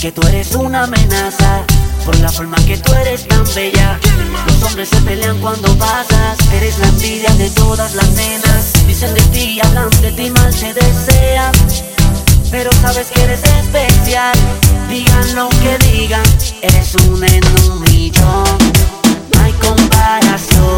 que tú eres una amenaza por la forma que tú eres tan bella. Los hombres se pelean cuando pasas, eres la envidia de todas las nenas. Dicen de ti, hablan de ti, mal se desean. Pero sabes que eres especial, digan lo que digan, eres un en. No hay comparación.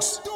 folks.